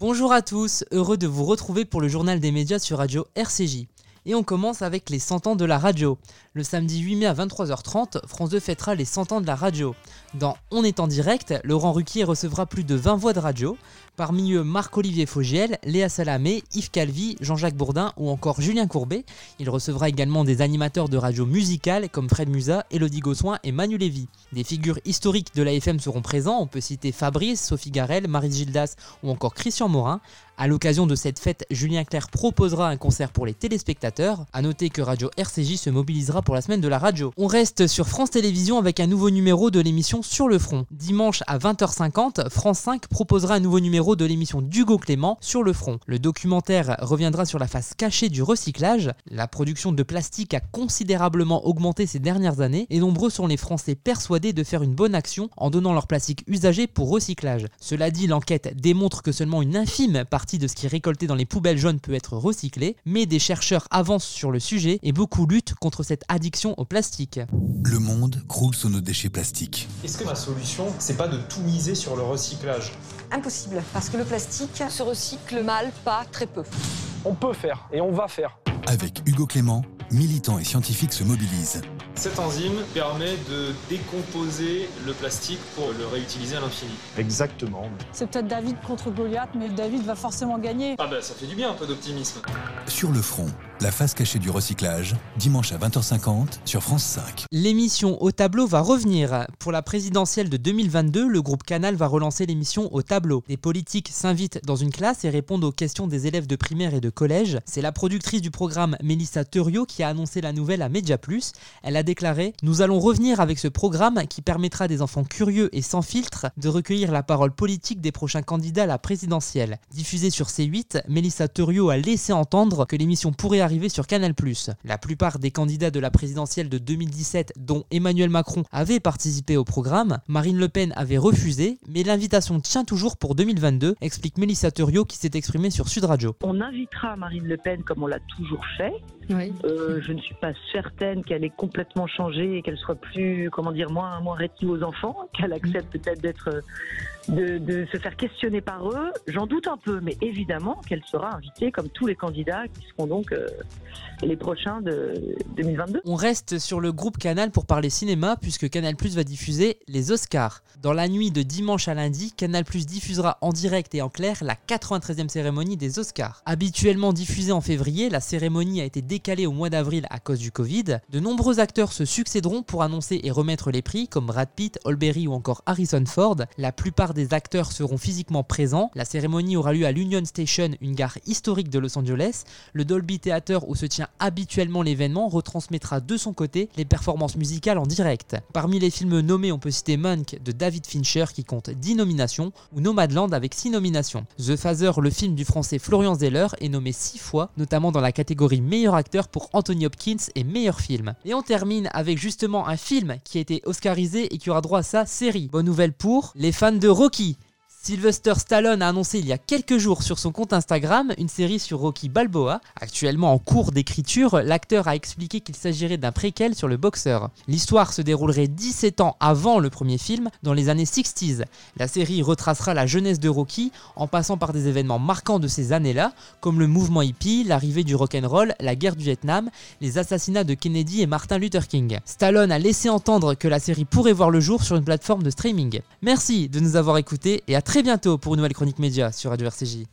Bonjour à tous, heureux de vous retrouver pour le journal des médias sur Radio RCJ. Et on commence avec les 100 ans de la radio. Le samedi 8 mai à 23h30, France 2 fêtera les 100 ans de la radio. Dans On est en direct, Laurent Ruquier recevra plus de 20 voix de radio. Parmi eux, Marc-Olivier Fogiel, Léa Salamé, Yves Calvi, Jean-Jacques Bourdin ou encore Julien Courbet. Il recevra également des animateurs de radio musicale comme Fred Musa, Elodie Gossoin et Manu Lévy. Des figures historiques de la FM seront présents, on peut citer Fabrice, Sophie Garel, Marie Gildas ou encore Christian Morin. À l'occasion de cette fête, Julien Clerc proposera un concert pour les téléspectateurs. A noter que Radio RCJ se mobilisera pour la semaine de la radio. On reste sur France Télévisions avec un nouveau numéro de l'émission Sur le front. Dimanche à 20h50, France 5 proposera un nouveau numéro de l'émission d'Hugo Clément Sur le front. Le documentaire reviendra sur la face cachée du recyclage. La production de plastique a considérablement augmenté ces dernières années et nombreux sont les Français persuadés de faire une bonne action en donnant leur plastique usagé pour recyclage. Cela dit, l'enquête démontre que seulement une infime partie de ce qui est récolté dans les poubelles jaunes peut être recyclé, mais des chercheurs avancent sur le sujet et beaucoup luttent contre cette addiction au plastique. Le monde croule sous nos déchets plastiques. Est-ce que ma solution, c'est pas de tout miser sur le recyclage? Impossible, parce que le plastique se recycle mal, pas très peu. On peut faire et on va faire. Avec Hugo Clément, militants et scientifiques se mobilisent. Cette enzyme permet de décomposer le plastique pour le réutiliser à l'infini. Exactement. C'est peut-être David contre Goliath, mais David va forcément gagner. Ah bah ça fait du bien un peu d'optimisme. Sur le front, la face cachée du recyclage, dimanche à 20h50 sur France 5. L'émission Au tableau va revenir. Pour la présidentielle de 2022, le groupe Canal va relancer l'émission Au tableau. Les politiques s'invitent dans une classe et répondent aux questions des élèves de primaire et de collège. C'est la productrice du programme Mélissa Thurio qui a annoncé la nouvelle à Media Plus. Elle a déclaré Nous allons revenir avec ce programme qui permettra à des enfants curieux et sans filtre de recueillir la parole politique des prochains candidats à la présidentielle. Diffusée sur C8, Mélissa Thurio a laissé entendre que l'émission pourrait arriver sur Canal+. La plupart des candidats de la présidentielle de 2017, dont Emmanuel Macron, avaient participé au programme. Marine Le Pen avait refusé, mais l'invitation tient toujours pour 2022, explique Mélissa Thurio qui s'est exprimée sur Sud Radio. On invitera Marine Le Pen comme on l'a toujours fait. Oui. Euh, je ne suis pas certaine qu'elle ait complètement changé et qu'elle soit plus, comment dire, moins, moins rétive aux enfants, qu'elle accepte peut-être d'être, de, de se faire questionner par eux. J'en doute un peu, mais évidemment qu'elle sera invitée comme tous les candidats qui seront donc euh, les prochains de 2022. On reste sur le groupe Canal pour parler cinéma puisque Canal Plus va diffuser les Oscars. Dans la nuit de dimanche à lundi, Canal Plus diffusera en direct et en clair la 93e cérémonie des Oscars. Habituellement diffusée en février, la cérémonie a été décalée au mois d'avril à cause du Covid. De nombreux acteurs se succéderont pour annoncer et remettre les prix comme Brad Pitt, Olberry ou encore Harrison Ford. La plupart des acteurs seront physiquement présents. La cérémonie aura lieu à l'Union Station, une gare historique de Los Angeles. Le Dolby Theater où se tient habituellement l'événement retransmettra de son côté les performances musicales en direct. Parmi les films nommés, on peut citer Monk de David Fincher qui compte 10 nominations ou Nomadland avec 6 nominations. The Phaser, le film du français Florian Zeller, est nommé 6 fois, notamment dans la catégorie meilleur acteur pour Anthony Hopkins et meilleur film. Et on avec justement un film qui a été oscarisé et qui aura droit à sa série. Bonne nouvelle pour les fans de Rocky. Sylvester Stallone a annoncé il y a quelques jours sur son compte Instagram une série sur Rocky Balboa. Actuellement en cours d'écriture, l'acteur a expliqué qu'il s'agirait d'un préquel sur le boxeur. L'histoire se déroulerait 17 ans avant le premier film, dans les années 60s. La série retracera la jeunesse de Rocky en passant par des événements marquants de ces années-là, comme le mouvement hippie, l'arrivée du rock'n'roll, la guerre du Vietnam, les assassinats de Kennedy et Martin Luther King. Stallone a laissé entendre que la série pourrait voir le jour sur une plateforme de streaming. Merci de nous avoir écoutés et à très bientôt pour une nouvelle chronique média sur Radio RCJ.